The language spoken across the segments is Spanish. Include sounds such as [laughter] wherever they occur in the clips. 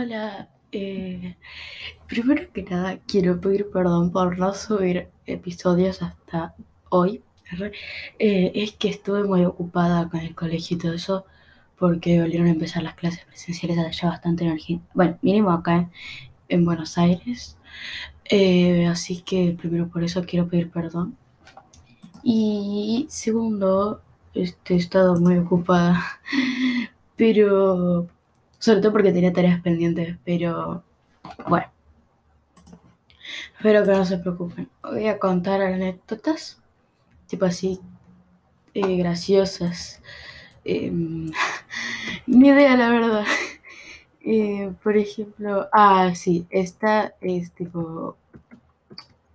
Hola, eh, primero que nada quiero pedir perdón por no subir episodios hasta hoy. Eh, es que estuve muy ocupada con el colegio y todo eso porque volvieron a empezar las clases presenciales allá bastante en bueno, mínimo acá en, Buenos Aires. Eh, así que primero por eso quiero pedir perdón. Y segundo, este, he estado muy ocupada, [laughs] pero sobre todo porque tenía tareas pendientes, pero bueno. Espero que no se preocupen. Voy a contar anécdotas, tipo así, eh, graciosas. Eh, [laughs] ni idea, la verdad. [laughs] Eh, por ejemplo, ah, sí, esta es tipo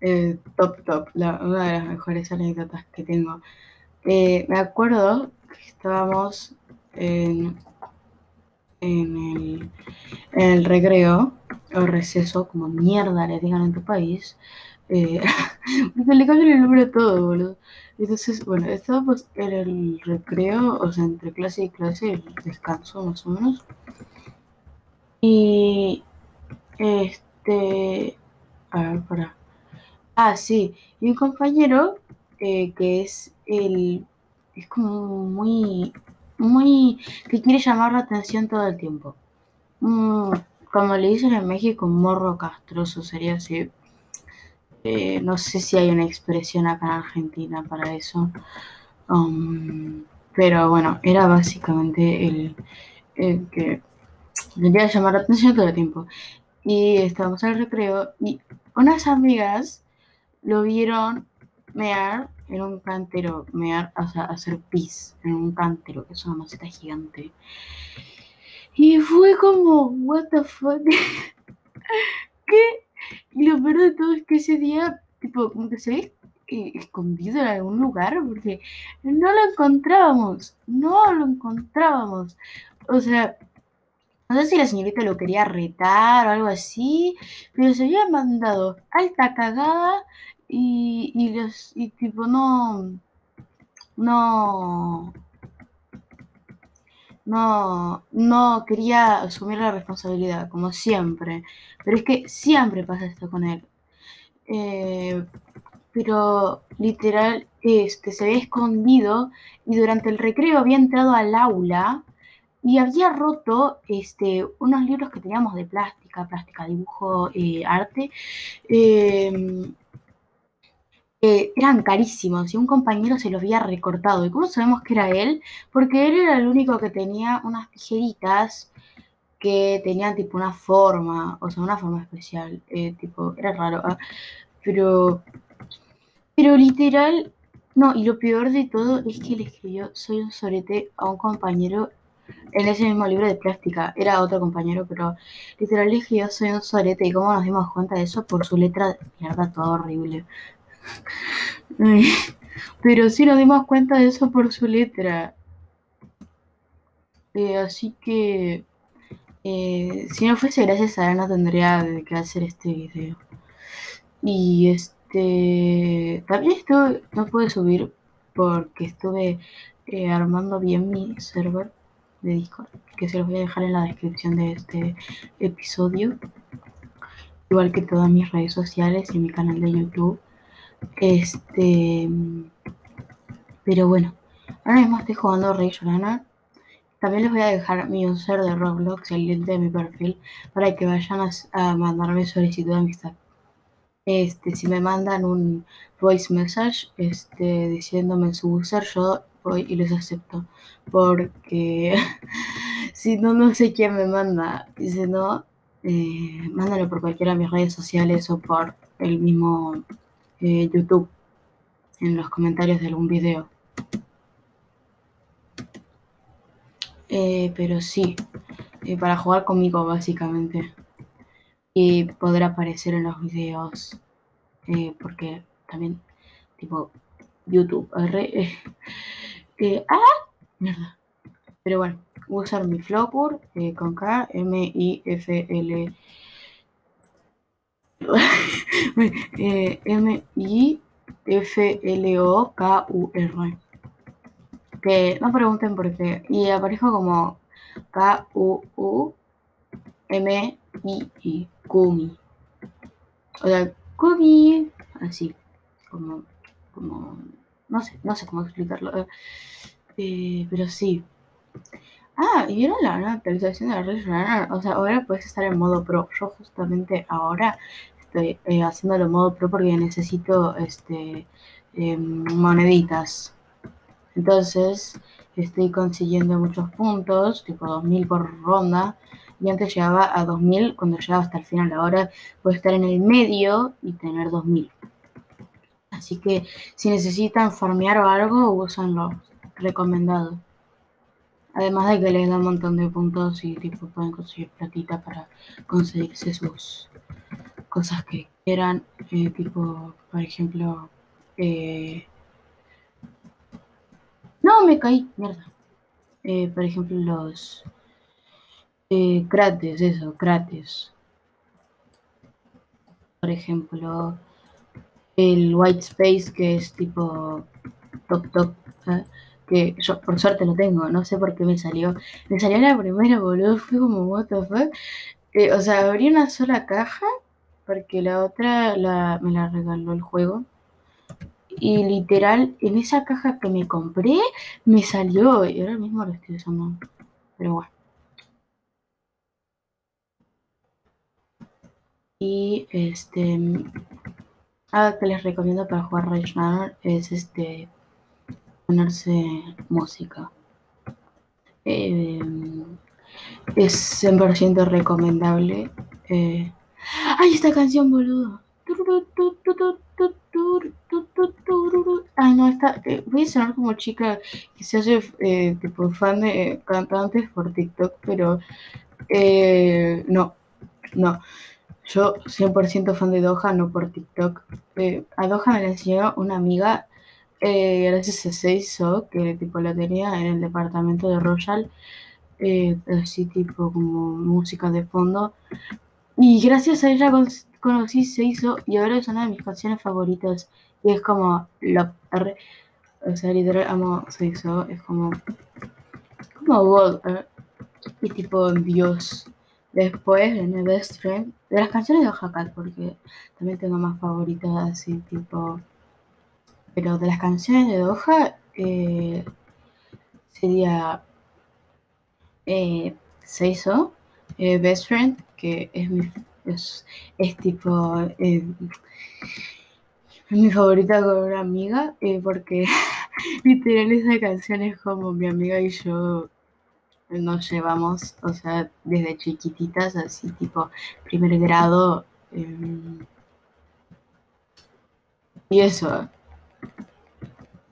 eh, top, top, la, una de las mejores anécdotas que tengo. me acuerdo que estábamos en en el, recreo o receso, como mierda le digan en tu país, eh, porque le cambian el nombre a todo, boludo. Entonces, bueno, estábamos en el recreo, o sea, entre clase y clase, el descanso más o menos. Y este, a ver, para. Ah, sí, y un compañero eh, que es el, es como muy muy que quiere llamar la atención todo el tiempo. Mm, como le dicen en México, morro castroso sería así. Eh, no sé si hay una expresión acá en Argentina para eso. Um, pero bueno, era básicamente el, el que quería llamar la atención todo el tiempo. Y estábamos el recreo y unas amigas lo vieron mear en un cantero, mear, o sea, hacer pis en un cantero, que es una maceta gigante. Y fue como, what the fuck. [laughs] ¿Qué? Y lo peor de todo es que ese día, tipo, como que se ve escondido en algún lugar, porque no lo encontrábamos, no lo encontrábamos. O sea, no sé si la señorita lo quería retar o algo así, pero se había mandado alta cagada y, y, los, y tipo no, no, no, no quería asumir la responsabilidad, como siempre. Pero es que siempre pasa esto con él. Eh, pero literal es que se había escondido y durante el recreo había entrado al aula y había roto este, unos libros que teníamos de plástica, plástica, dibujo, eh, arte. Eh, eran carísimos y un compañero se los había recortado. ¿Y cómo sabemos que era él? Porque él era el único que tenía unas tijeritas que tenían tipo una forma, o sea, una forma especial, eh, tipo, era raro, ah, pero, pero literal, no, y lo peor de todo es que le escribió Soy un sorete a un compañero en ese mismo libro de plástica, era otro compañero, pero literal le escribió Soy un sorete, y cómo nos dimos cuenta de eso por su letra de mierda, todo horrible. [laughs] Pero sí nos dimos cuenta de eso por su letra. Eh, así que eh, si no fuese gracias a él no tendría que hacer este video. Y este también esto no pude subir porque estuve eh, armando bien mi server de Discord, que se los voy a dejar en la descripción de este episodio. Igual que todas mis redes sociales y mi canal de YouTube. Este. Pero bueno. Ahora mismo estoy jugando Rey Solana. También les voy a dejar mi user de Roblox, el link de mi perfil, para que vayan a, mandarme solicitud de amistad. Este, si me mandan un voice message este, diciéndome su user, yo voy y les acepto. Porque [laughs] si no, no sé quién me manda. Y si no, eh, mándalo por cualquiera de mis redes sociales o por el mismo YouTube en los comentarios de algún video. Eh, pero sí, eh, para jugar conmigo básicamente. Y poder aparecer en los videos. Eh, porque también, tipo, YouTube. [laughs] ¡Ah! Mierda. Pero bueno, voy a usar mi Flopur con K, M, I, F, L. M-I-F-L-O-K-U-R. Que no pregunten por qué. Y aparezco como K-U-U-R-M-I-F-L-O-K-U-R. M, I, I, Kumi. O sea, Kumi, así, como, como, no sé, no sé cómo explicarlo. Eh, pero sí. Ah, ¿y vieron la actualización de la Red? O sea, ahora puedes estar en modo pro. Yo justamente ahora estoy eh, haciéndolo modo pro porque necesito este em, moneditas. Entonces, estoy consiguiendo muchos puntos, tipo 2000 por ronda. Y antes llegaba a 2000, cuando llegaba hasta el final. Ahora puedo estar en el medio y tener 2000. Así que si necesitan farmear o algo, usanlo. Recomendado. Además de que les da un montón de puntos y tipo pueden conseguir platita para conseguirse sus cosas que quieran. Eh, tipo, por ejemplo, eh... no me caí, mierda. Eh, por ejemplo, los eh, crates, eso, crates. Por ejemplo, el white space que es tipo top top. que yo por suerte lo tengo, no sé por qué me salió. Me salió la primera, boludo, fue como, what the fuck. O sea, abrí una sola caja, porque la otra la, me la regaló el juego. Y literal, en esa caja que me compré, me salió, y ahora mismo lo estoy usando. Pero bueno. Y este. Algo que les recomiendo para jugar Rage Runner es este ponerse música. Eh, es 100% recomendable. Eh, ¡Ay, esta canción, boludo! Ay, no, está. Eh, voy a sonar como chica que se hace eh, tipo fan de cantantes por TikTok, pero eh, no, no. Yo 100% fan de Doha, no por TikTok. Eh, a Doha me la enseñó una amiga eh, gracias a Seiso, que tipo la tenía en el departamento de Royal, eh, así tipo como música de fondo. Y gracias a ella conocí Seiso y ahora es una de mis canciones favoritas. Y es como Love. O sea, literal amo Seiso, es como. como God. Eh, y tipo Dios. Después, en el Best Friend, de las canciones de Oaxaca, porque también tengo más favoritas así tipo. Pero de las canciones de Doha eh, sería eh, Seiso, eh, Best Friend, es mi es, eh, mi favorita con una amiga, eh, porque [laughs] literal esa canción es como mi amiga y yo nos llevamos, o sea, desde chiquititas, así tipo primer grado. em, y eso.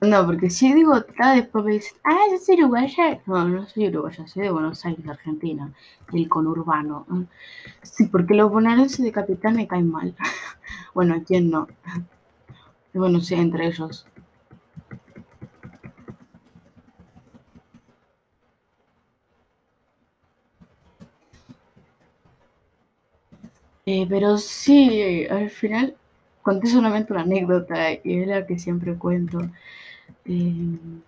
No, porque si digo ta, después me dicen, ah, yo soy uruguaya. No, no soy uruguaya, soy de Buenos Aires, Argentina, del conurbano. Sí, porque los bonaerenses de capital me caen mal. [laughs] Bueno, ¿quién no? Bueno, sí, entre ellos. Eh, pero sí, al final conté solamente una anécdota y es la que siempre cuento. Eh,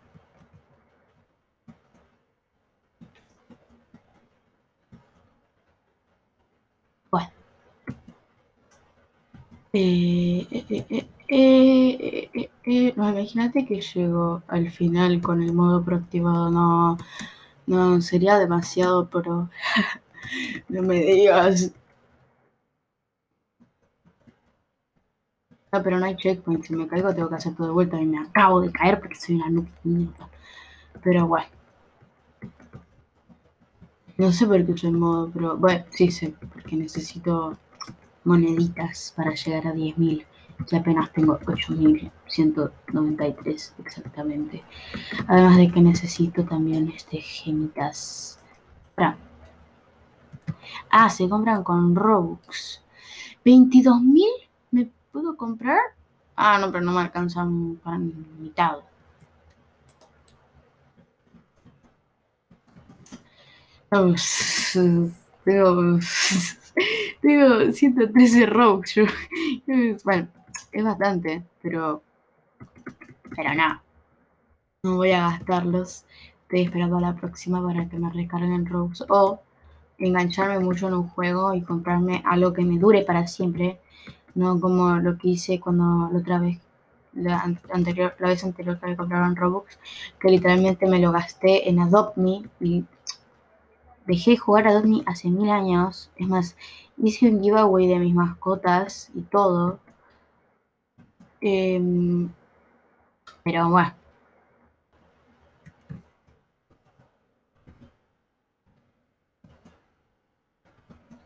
bueno, eh, eh, eh, eh, eh, eh, eh, no, imagínate que llego al final con el modo proactivado, no, no, sería demasiado, pero [laughs] no me digas. Pero no hay checkpoint, si me caigo tengo que hacer todo de vuelta y me acabo de caer porque soy una noob. Pero bueno. No sé por qué estoy en modo, pero bueno, sí sé, porque necesito moneditas para llegar a 10.000 y apenas tengo 8.193 exactamente. Además de que necesito también este gemitas. Ah, se compran con Robux. 22.000 me puedo comprar. Ah, no, pero no me alcanzan para mi mitad. Tengo, tengo 113 Robux. yo. Bueno, es bastante, pero. Pero no. No voy a gastarlos. Estoy esperando a la próxima para que me recarguen Robux. O engancharme mucho en un juego y comprarme algo que me dure para siempre, no como lo que hice cuando la otra vez, la anterior, la vez anterior que me compraron Robux, que literalmente me lo gasté en Adopt Me y dejé de jugar Adopt Me hace mil años. Es más, hice un giveaway de mis mascotas y todo. Em, pero bueno.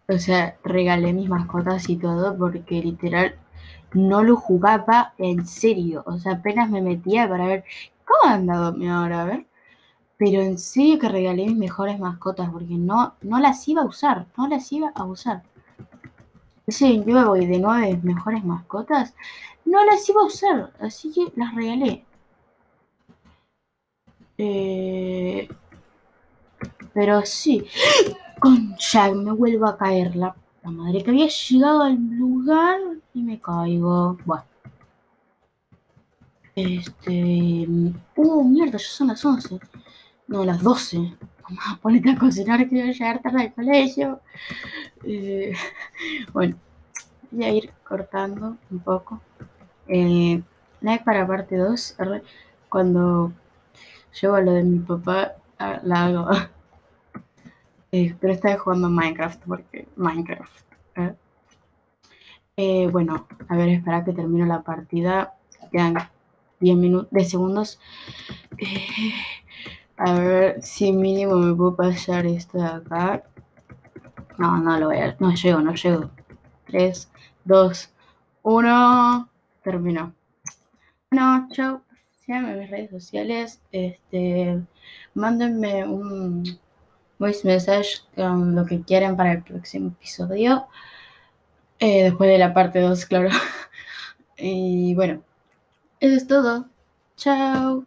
O sea, regalé mis mascotas y todo porque literal no lo jugaba en serio. O sea, apenas me metía para ver cómo ha andado mi ahora, a ver. Pero en serio que regalé mis mejores mascotas porque no, no las iba a usar, no las iba a usar. Ese voy de nueve mejores mascotas, no las iba a usar, así que las regalé. Eh, pero sí, con Jack me vuelvo a caer la, madre que había llegado al lugar y me caigo. Bueno. Este. Uh, mierda, ya son las 11. No, las 12. Mamá, ponete a cocinar que voy a llegar tarde al colegio. Eh, [laughs] bueno, voy a ir cortando un poco. Eh, like para parte 2. Cuando llego a lo de mi papá, ah, la hago. Eh, pero estaba jugando Minecraft porque Minecraft. ¿eh? Eh, bueno, a ver, espera que termine la partida. Quedan 10 minutos, de segundos. a ver si mínimo me puedo pasar esto de acá. No, no lo voy a. No llego, no llego. 3, 2, 1. Terminó. Bueno, chao. Síganme en mis redes sociales. Este, mándenme un voice message con lo que quieran para el próximo episodio. Eh, después de la parte 2, claro. [laughs] y bueno, eso es todo. Chao.